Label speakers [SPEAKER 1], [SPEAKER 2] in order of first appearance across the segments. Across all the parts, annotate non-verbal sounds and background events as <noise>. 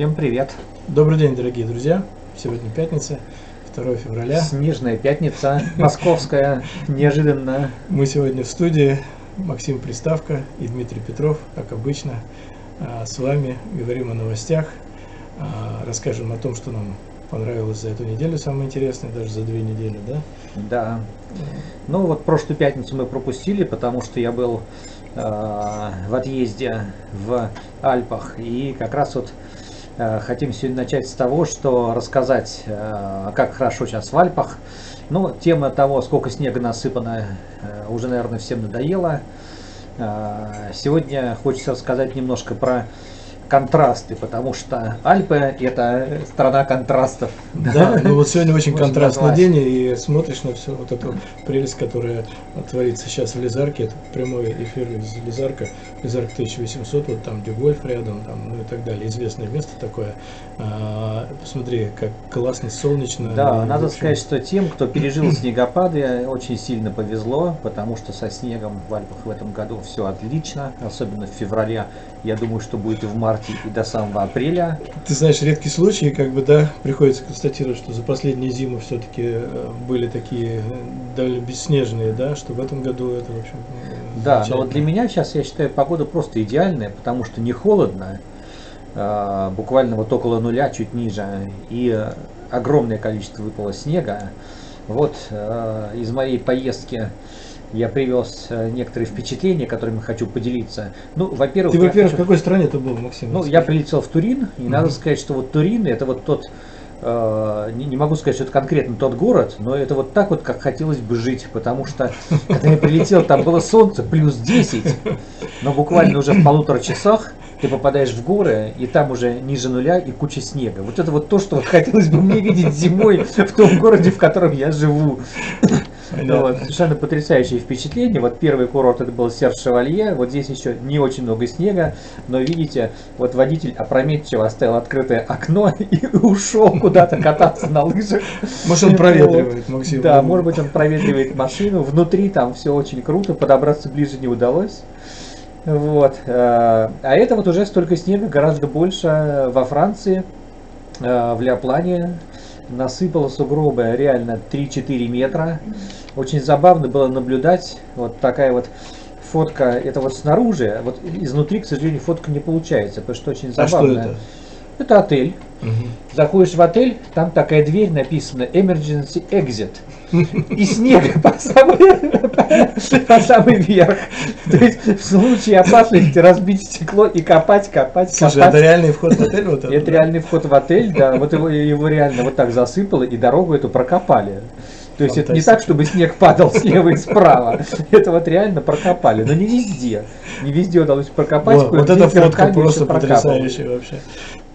[SPEAKER 1] Всем привет!
[SPEAKER 2] Добрый день, дорогие друзья! Сегодня пятница, 2 февраля.
[SPEAKER 1] Снежная пятница, московская, неожиданно.
[SPEAKER 2] Мы сегодня в студии, Максим Приставка и Дмитрий Петров, как обычно. А, с вами говорим о новостях, а, расскажем о том, что нам понравилось за эту неделю, самое интересное, даже за две недели, да?
[SPEAKER 1] Да. Ну вот прошлую пятницу мы пропустили, потому что я был э, в отъезде в Альпах. И как раз вот хотим сегодня начать с того, что рассказать, э, как хорошо сейчас в Альпах. Ну, тема того, сколько снега насыпано, э, уже, наверное, всем надоела. Э, сегодня хочется рассказать немножко про контрасты, потому что Альпы это страна контрастов.
[SPEAKER 2] Да, ну вот сегодня очень контрастный день, и смотришь на всю вот эту прелесть, которая творится сейчас в Лизарке, это прямой эфир из Лизарка, Лизарк 1800, вот там Дюгольф рядом, там, ну и так далее, известное место такое. А, посмотри, как классно, солнечно.
[SPEAKER 1] Да, надо общем... сказать, что тем, кто пережил <clears throat> снегопады, очень сильно повезло, потому что со снегом в Альпах в этом году все отлично, особенно в феврале. Я думаю, что будет и в марте и до самого апреля.
[SPEAKER 2] Ты знаешь, редкий случай, как бы, да, приходится констатировать, что за последние зимы все-таки э, были такие э, довольно бесснежные, да, что в этом году это, в общем,
[SPEAKER 1] Да, но вот для меня сейчас, я считаю, погода просто идеальная, потому что не холодно, буквально вот около нуля, чуть ниже, и огромное количество выпало снега. Вот из моей поездки я привез э, некоторые впечатления, которыми хочу поделиться. Ну, во-первых,
[SPEAKER 2] ты, во-первых, хочу... в какой стране ты был, Максим?
[SPEAKER 1] Ну, я прилетел в Турин, и угу. надо сказать, что вот Турин это вот тот э, не, не могу сказать, что это конкретно тот город, но это вот так вот, как хотелось бы жить, потому что когда я прилетел, там было солнце плюс 10, но буквально уже в полутора часах ты попадаешь в горы, и там уже ниже нуля и куча снега. Вот это вот то, что хотелось бы мне видеть зимой в том городе, в котором я живу. Ну, вот, совершенно потрясающее впечатление. Вот первый курорт это был Серж Шевалье. Вот здесь еще не очень много снега, но видите, вот водитель опрометчиво оставил открытое окно и ушел куда-то кататься на лыжах.
[SPEAKER 2] Может он проветривает, Максим.
[SPEAKER 1] Да, может быть он проветривает машину. Внутри там все очень круто, подобраться ближе не удалось. Вот. Э, а это вот уже столько снега, гораздо больше во Франции, э, в Ляплане, насыпало сугробы реально 3-4 метра. Очень забавно было наблюдать вот такая вот фотка, это вот снаружи, вот изнутри, к сожалению, фотка не получается, потому что очень забавно. А что это? Это отель. Угу. Заходишь в отель, там такая дверь написана Emergency Exit. И снег <laughs> по самый, по самый верх. То есть в случае опасности разбить стекло и копать, копать,
[SPEAKER 2] Слушай, копать. это реальный вход в отель? Вот
[SPEAKER 1] это, это реальный вход в отель, да. Вот его, его реально вот так засыпало и дорогу эту прокопали. То есть это не так, чтобы снег падал слева и справа. Это вот реально прокопали. Но не везде. Не везде удалось прокопать.
[SPEAKER 2] Вот, вот эта фотка просто потрясающая вообще.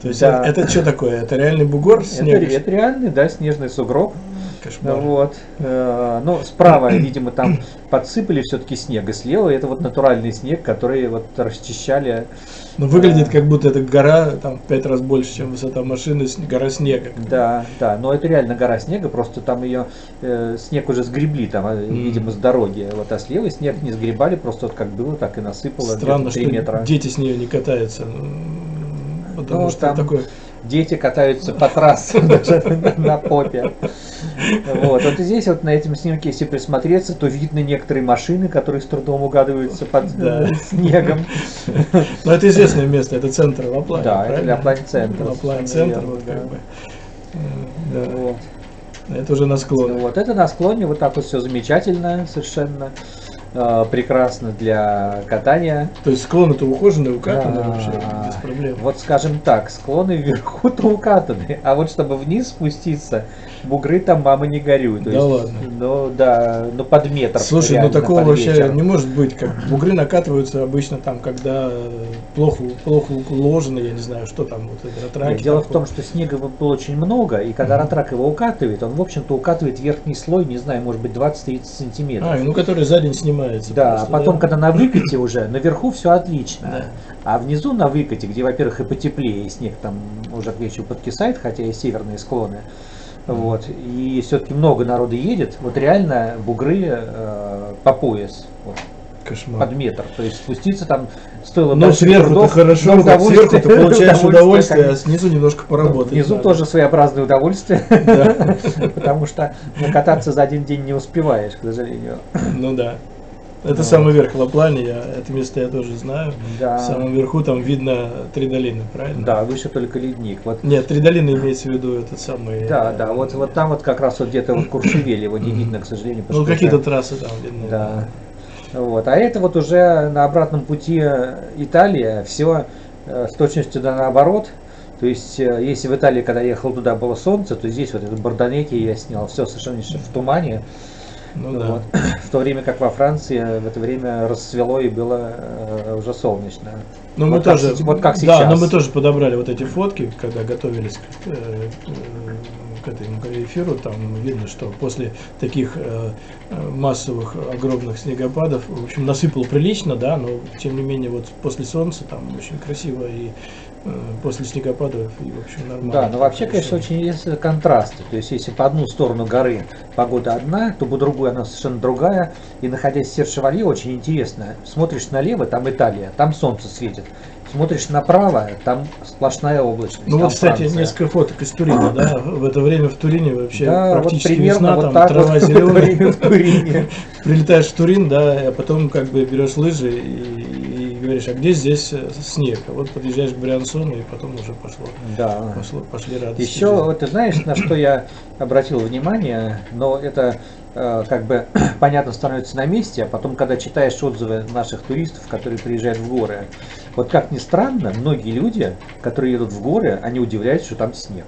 [SPEAKER 2] То есть да. это, что такое? Это реальный бугор
[SPEAKER 1] снега? Это, это реальный, да, снежный сугроб. Кошмар. Вот. Э, ну, справа, видимо, там подсыпали все-таки снег, и слева это вот натуральный снег, который вот расчищали.
[SPEAKER 2] Ну, выглядит как будто это гора там пять раз больше, чем высота машины, гора снега.
[SPEAKER 1] Да, да, но это реально гора снега, просто там ее э, снег уже сгребли, там, mm. видимо, с дороги. Вот, а слева снег не сгребали, просто вот как было, так и насыпало.
[SPEAKER 2] Странно, что метра. дети с нее не катаются.
[SPEAKER 1] Потому ну, что там такое... дети катаются по трассам <laughs> на попе. Вот. вот здесь вот на этом снимке, если присмотреться, то видно некоторые машины, которые с трудом угадываются под да. снегом.
[SPEAKER 2] Но это известное место, это центр Лаплани.
[SPEAKER 1] Да, это Лаплани центр.
[SPEAKER 2] Лаплани центр, вот как бы. Да. Вот. Это уже на склоне.
[SPEAKER 1] Вот это на склоне, вот так вот все замечательно совершенно. Э, прекрасно для катания.
[SPEAKER 2] То есть склоны-то ухоженные, укатаны а, вообще, без проблем.
[SPEAKER 1] Вот скажем так, склоны вверху-то укатаны, а вот чтобы вниз спуститься, бугры там мама не горюй.
[SPEAKER 2] да есть, ладно.
[SPEAKER 1] Ну да, ну под метр.
[SPEAKER 2] Слушай, ну такого вообще не может быть. Как бугры накатываются обычно там, когда плохо, плохо уложено, я не знаю, что там, вот
[SPEAKER 1] ратрак. Дело в том, что снега было очень много, и когда mm-hmm. ратрак его укатывает, он, в общем-то, укатывает верхний слой, не знаю, может быть, 20-30 сантиметров.
[SPEAKER 2] А, ну который за день снимает поднимается.
[SPEAKER 1] Да, просто, а потом, да? когда на выкате уже, наверху все отлично. Да. А внизу на выкате, где, во-первых, и потеплее, и снег там уже к вечеру подкисает, хотя и северные склоны. Вот. И все-таки много народу едет. Вот реально бугры э, по пояс. Вот. Кошмар. под метр. То есть спуститься там стоило
[SPEAKER 2] Ну, сверху-то хорошо, да, сверху ты получаешь удовольствие, а снизу немножко поработать.
[SPEAKER 1] Внизу тоже своеобразное удовольствие, <laughs> <laughs> потому что кататься за один день не успеваешь, к сожалению.
[SPEAKER 2] Ну да. Это вот. самый верх Лаплани, я, это место я тоже знаю. Да. В самом верху там видно три долины, правильно?
[SPEAKER 1] Да, выше только ледник.
[SPEAKER 2] Вот. Нет, три долины имеется в виду этот самый...
[SPEAKER 1] Да, да, вот, вот там вот как раз вот где-то вот Куршевель, его не видно, к сожалению.
[SPEAKER 2] Ну, какие-то трассы там видны.
[SPEAKER 1] Да. Вот. А это вот уже на обратном пути Италия, все э, с точностью да наоборот. То есть, э, если в Италии, когда я ехал туда, было солнце, то здесь вот этот Бардонеки я снял, все совершенно в тумане. Ну, да. вот. В то время как во Франции в это время расцвело и было э, уже солнечно.
[SPEAKER 2] Ну, вот мы как, тоже, вот как сейчас. Да, но мы тоже подобрали вот эти фотки, когда готовились к, э, к этому эфиру. Там видно, что после таких э, массовых огромных снегопадов, в общем, насыпало прилично, да, но тем не менее вот после солнца там очень красиво и Э, после снегопадов и, в общем, нормально.
[SPEAKER 1] Да, но вообще, конечно, очень есть контрасты. То есть, если по одну сторону горы погода одна, то по другую она совершенно другая. И находясь в Сершевалье, очень интересно. Смотришь налево, там Италия, там солнце светит. Смотришь направо, там сплошная облачность.
[SPEAKER 2] Ну вот, кстати, Франция. несколько фоток из Турина, да? В это время в Турине вообще да, практически вот весна, вот там так трава вот <laughs> зеленая. В Турине. <laughs> Прилетаешь в Турин, да, а потом как бы берешь лыжи и говоришь, а где здесь э, снег? А вот подъезжаешь к Бриансону, и потом уже пошло.
[SPEAKER 1] Да. Пошло, пошли радости. Еще, вот ты знаешь, на что я обратил внимание, но это э, как бы <clears throat> понятно становится на месте, а потом, когда читаешь отзывы наших туристов, которые приезжают в горы, вот как ни странно, многие люди, которые едут в горы, они удивляются, что там снег.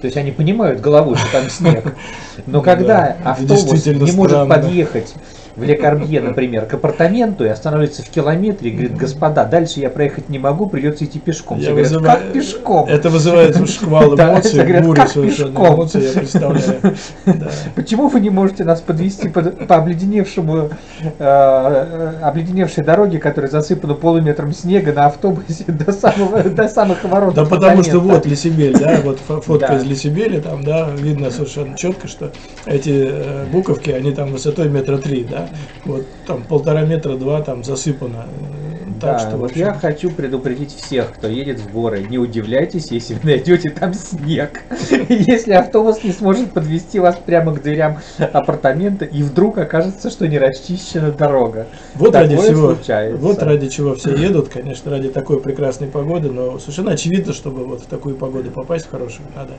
[SPEAKER 1] То есть они понимают головой, что там снег. <laughs> Но когда автобус не может подъехать в Лекарбье, например, к апартаменту и останавливается в километре и говорит, господа, дальше я проехать не могу, придется идти пешком. Я
[SPEAKER 2] говорят, вызываю... как пешком? Это вызывает шквал <laughs> эмоций, бурю совершенно эмоций, я представляю. <laughs>
[SPEAKER 1] Почему вы не можете нас подвести по, обледеневшему, э, обледеневшей дороге, которая засыпана полуметром снега на автобусе до, самого, до самых ворот?
[SPEAKER 2] Да потому что вот Лисибель, да, вот фотка из Лисибели, там, да, видно совершенно четко, что эти э, буковки, они там высотой метра три, да, вот там полтора метра, два там засыпано.
[SPEAKER 1] Так да, что, вот я хочу предупредить всех, кто едет в горы, не удивляйтесь, если вы найдете там снег. <laughs> Если автобус не сможет подвести вас прямо к дверям апартамента, и вдруг окажется, что не расчищена дорога.
[SPEAKER 2] Вот ради всего, случается. вот ради чего все едут, конечно, ради такой прекрасной погоды, но совершенно очевидно, чтобы вот в такую погоду попасть хорошую, надо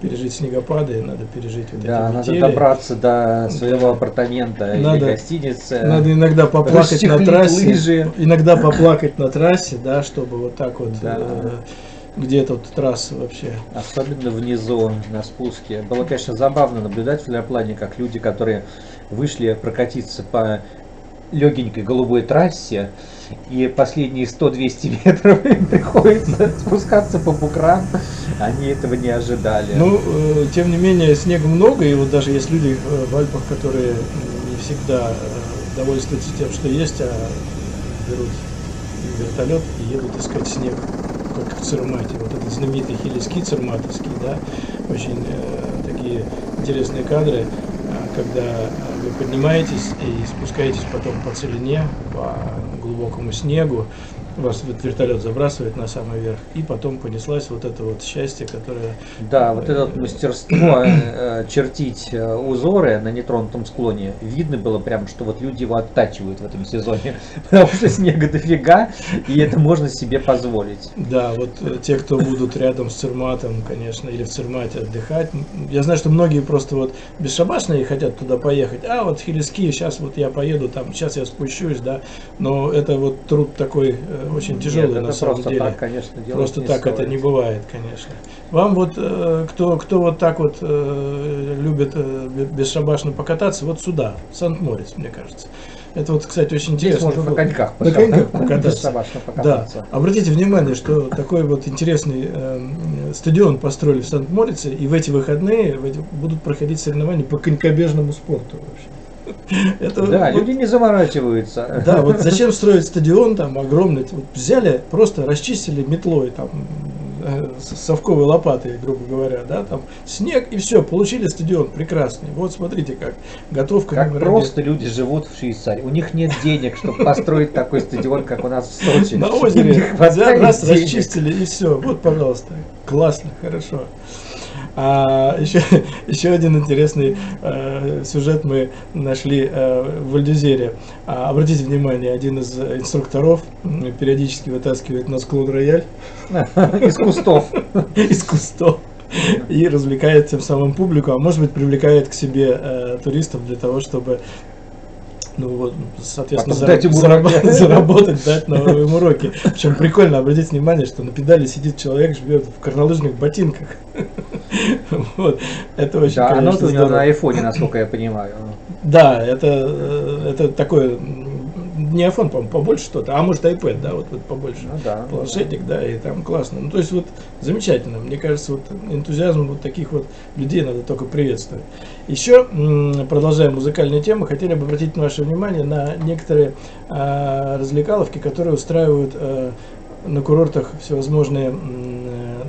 [SPEAKER 2] пережить снегопады, надо пережить вот
[SPEAKER 1] да, эти надо добраться до своего да. апартамента надо, или гостиницы.
[SPEAKER 2] Надо иногда поплакать на трассе, лыжи. иногда поплакать <laughs> на трассе, да, чтобы вот так вот. Да. Э, где тут трасса вообще?
[SPEAKER 1] Особенно внизу, на спуске. Было, конечно, забавно наблюдать в Леоплане, как люди, которые вышли прокатиться по легенькой голубой трассе, и последние 100-200 метров <laughs> им приходится спускаться по букрам. Они этого не ожидали.
[SPEAKER 2] Ну, э, тем не менее, снега много, и вот даже есть люди э, в Альпах, которые не всегда э, довольствуются тем, что есть, а берут вертолет и едут искать снег, как в Цермате. Вот этот знаменитый хелиски церматовский, да, очень э, такие интересные кадры, когда вы поднимаетесь и спускаетесь потом по целине, по глубокому снегу, вас вертолет забрасывает на самый верх, и потом понеслась вот это вот счастье, которое...
[SPEAKER 1] Да, вот это вот мастерство э, чертить э, узоры на нетронутом склоне, видно было прям, что вот люди его оттачивают в этом сезоне, <laughs> потому что снега дофига, и это можно себе позволить.
[SPEAKER 2] Да, вот э, те, кто будут рядом с Церматом, конечно, или в Цермате отдыхать, я знаю, что многие просто вот бесшабашные хотят туда поехать, а вот Хелиски, сейчас вот я поеду там, сейчас я спущусь, да, но это вот труд такой очень тяжелый Нет, на самом
[SPEAKER 1] просто
[SPEAKER 2] деле.
[SPEAKER 1] Так, конечно,
[SPEAKER 2] просто так стоит. это не бывает, конечно. Вам вот э, кто кто вот так вот э, любит э, бесшабашно покататься, вот сюда, Сант-Морец, мне кажется. Это вот, кстати, очень интересно. Здесь
[SPEAKER 1] можно на коньках,
[SPEAKER 2] на коньках покататься. Да. Обратите внимание, что такой вот интересный э, стадион построили в Сант-Морице, и в эти выходные в эти, будут проходить соревнования по конькобежному спорту вообще. <laughs>
[SPEAKER 1] Это, да, вот, люди не заморачиваются.
[SPEAKER 2] Да, вот <laughs> зачем строить стадион там огромный? Вот взяли, просто расчистили метлой там э, совковой лопатой, грубо говоря, да, там снег и все, получили стадион прекрасный. Вот смотрите как, готовка.
[SPEAKER 1] Как просто один. люди живут в Швейцарии. У них нет денег, чтобы построить такой стадион, как у нас в Сочи.
[SPEAKER 2] На озере раз расчистили и все. Вот, пожалуйста, классно, хорошо. А еще, <laughs> еще один интересный э, сюжет мы нашли э, в Альдюзере. А, обратите внимание, один из инструкторов периодически вытаскивает на склон рояль. <laughs>
[SPEAKER 1] Из кустов. <laughs>
[SPEAKER 2] Из кустов. И развлекает тем самым публику, а может быть привлекает к себе э, туристов для того, чтобы ну вот, соответственно, зараб- зараб- <laughs> заработать, дать на им уроки. Причем прикольно, обратите внимание, что на педали сидит человек, живет в горнолыжных ботинках. <laughs>
[SPEAKER 1] Вот, это очень, Да, оно у него на айфоне, насколько я понимаю.
[SPEAKER 2] Да, это, э, это такое не iPhone, по побольше что-то, а может iPad, да, вот, вот побольше. Ну, да, планшетик, да. да, и там классно. Ну, то есть вот замечательно. Мне кажется, вот энтузиазм вот таких вот людей надо только приветствовать. Еще, продолжая музыкальную тему, хотели бы обратить ваше внимание на некоторые а, развлекаловки, которые устраивают а, на курортах всевозможные а,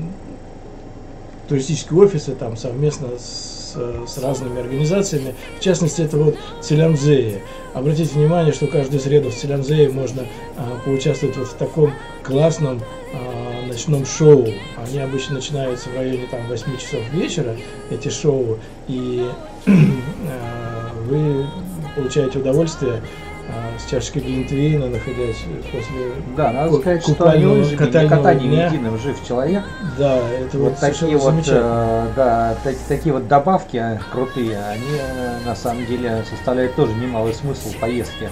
[SPEAKER 2] туристические офисы там совместно с с, разными организациями. В частности, это вот Целянзея. Обратите внимание, что каждую среду в Целянзее можно а, поучаствовать вот в таком классном а, ночном шоу. Они обычно начинаются в районе там 8 часов вечера, эти шоу, и <clears throat> а, вы получаете удовольствие с чашкой глинтвейна, находясь после
[SPEAKER 1] Да, надо сказать, что они катанием дня. единым жив человек.
[SPEAKER 2] Да, это вот,
[SPEAKER 1] вот такие вот, э, да, так, такие вот добавки крутые, они э, на самом деле составляют тоже немалый смысл поездки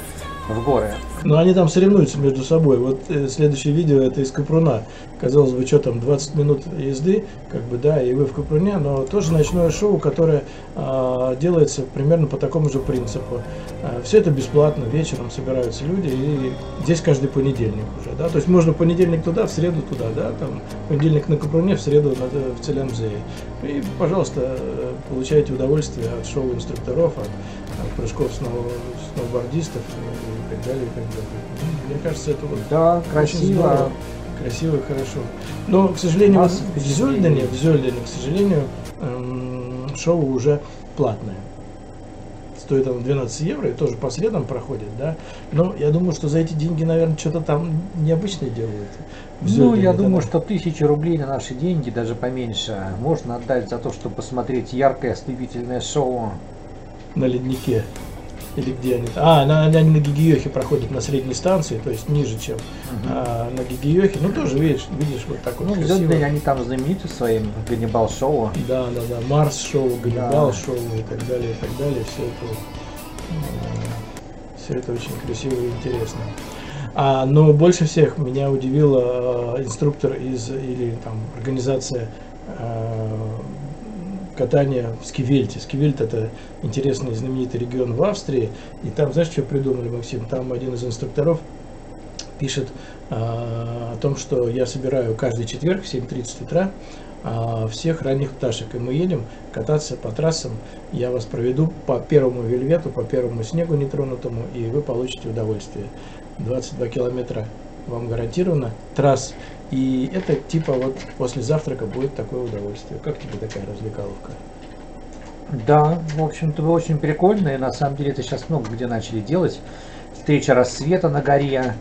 [SPEAKER 1] в горы.
[SPEAKER 2] Ну, они там соревнуются между собой. Вот э, следующее видео это из Капруна. Казалось бы, что там, 20 минут езды, как бы, да, и вы в Капруне, но тоже ночное шоу, которое э, делается примерно по такому же принципу. Э, все это бесплатно, вечером собираются люди, и здесь каждый понедельник уже, да, то есть можно понедельник туда, в среду туда, да, там, понедельник на Капруне, в среду на, в Целямзее. И, пожалуйста, э, получайте удовольствие от шоу инструкторов, от, от прыжков сноубордистов и так далее, и так далее. Ну, мне кажется, это вот
[SPEAKER 1] да, красиво.
[SPEAKER 2] Красиво и хорошо. Но, к сожалению, в Зельдене, в Зельдене, к сожалению, эм, шоу уже платное. Стоит оно 12 евро и тоже по средам проходит, да. Но я думаю, что за эти деньги, наверное, что-то там необычное делают.
[SPEAKER 1] Ну, я думаю, что тысячи рублей на наши деньги, даже поменьше, можно отдать за то, чтобы посмотреть яркое ослепительное шоу.
[SPEAKER 2] На леднике. Или где они? А, на, они на Гигиохе проходят на средней станции, то есть ниже, чем угу. а, на Гигиохе. Ну, тоже видишь, видишь вот так вот
[SPEAKER 1] Ну, красиво. они там знамениты своим Ганнибал-шоу.
[SPEAKER 2] Да, да, да. Марс-шоу, Ганнибал-шоу и так далее, и так далее. Все это, все это очень красиво и интересно. А, но больше всех меня удивила инструктор из или там организация э, катания в Скивельте. Скивельт это интересный знаменитый регион в Австрии. И там, знаешь, что придумали, Максим? Там один из инструкторов пишет а, о том, что я собираю каждый четверг в 7.30 утра а, всех ранних пташек. И мы едем кататься по трассам. Я вас проведу по первому вельвету, по первому снегу нетронутому, и вы получите удовольствие. 22 километра вам гарантированно трасс и это типа вот после завтрака будет такое удовольствие. Как тебе такая развлекаловка?
[SPEAKER 1] Да, в общем-то, очень прикольно. И на самом деле это сейчас много где начали делать. Встреча рассвета на горе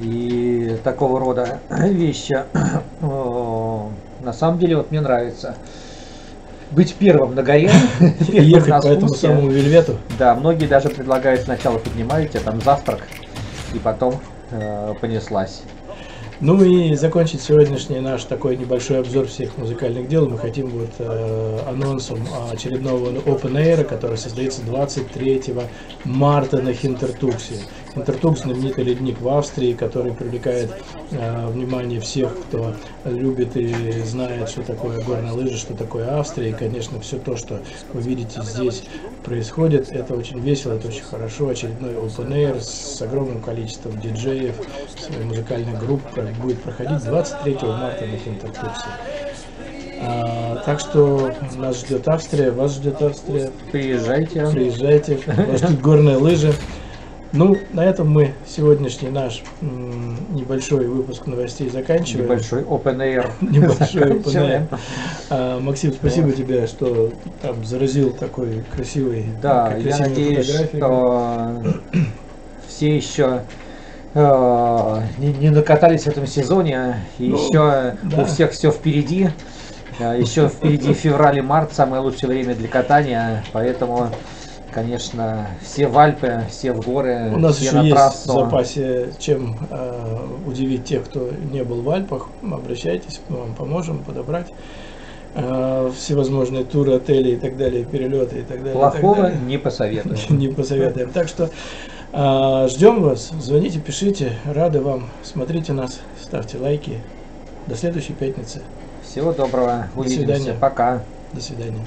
[SPEAKER 1] и такого рода <clears throat> вещи. На самом деле, вот мне нравится быть первым на горе. <laughs> <laughs>
[SPEAKER 2] Ехать по этому самому вельвету.
[SPEAKER 1] Да, многие даже предлагают сначала поднимаете там завтрак, и потом понеслась.
[SPEAKER 2] Ну и закончить сегодняшний наш такой небольшой обзор всех музыкальных дел мы хотим вот э, анонсом очередного Open Air, который состоится 23 марта на Хинтертуксе. Хинтертукс знаменитый ледник в Австрии, который привлекает э, внимание всех, кто любит и знает, что такое горные лыжи, что такое Австрия. И, конечно, все то, что вы видите здесь происходит, это очень весело, это очень хорошо. Очередной Open Air с огромным количеством диджеев, своей музыкальной группы будет проходить 23 марта на Хинтертуксе. А, так что нас ждет Австрия, вас ждет Австрия.
[SPEAKER 1] Приезжайте.
[SPEAKER 2] Приезжайте. Вас ждут горные лыжи. Ну, на этом мы сегодняшний наш небольшой выпуск новостей заканчиваем.
[SPEAKER 1] Небольшой open air. <laughs>
[SPEAKER 2] Небольшой open air. А, Максим, спасибо вот. тебе, что там заразил такой красивый
[SPEAKER 1] Да, я надеюсь, что все еще не, не накатались в этом сезоне, и ну, еще да. у всех все впереди. Еще впереди февраль и март, самое лучшее время для катания, поэтому конечно, все в Альпы, все в горы,
[SPEAKER 2] У нас
[SPEAKER 1] все
[SPEAKER 2] еще
[SPEAKER 1] на
[SPEAKER 2] есть
[SPEAKER 1] трассу.
[SPEAKER 2] в запасе, чем э, удивить тех, кто не был в Альпах. Обращайтесь, мы вам поможем подобрать э, всевозможные туры, отели и так далее, перелеты и так далее.
[SPEAKER 1] Плохого
[SPEAKER 2] так далее.
[SPEAKER 1] не посоветуем. <laughs>
[SPEAKER 2] Не посоветуем. Так что э, ждем вас, звоните, пишите, рады вам, смотрите нас, ставьте лайки. До следующей пятницы.
[SPEAKER 1] Всего доброго, увидимся, пока.
[SPEAKER 2] До свидания.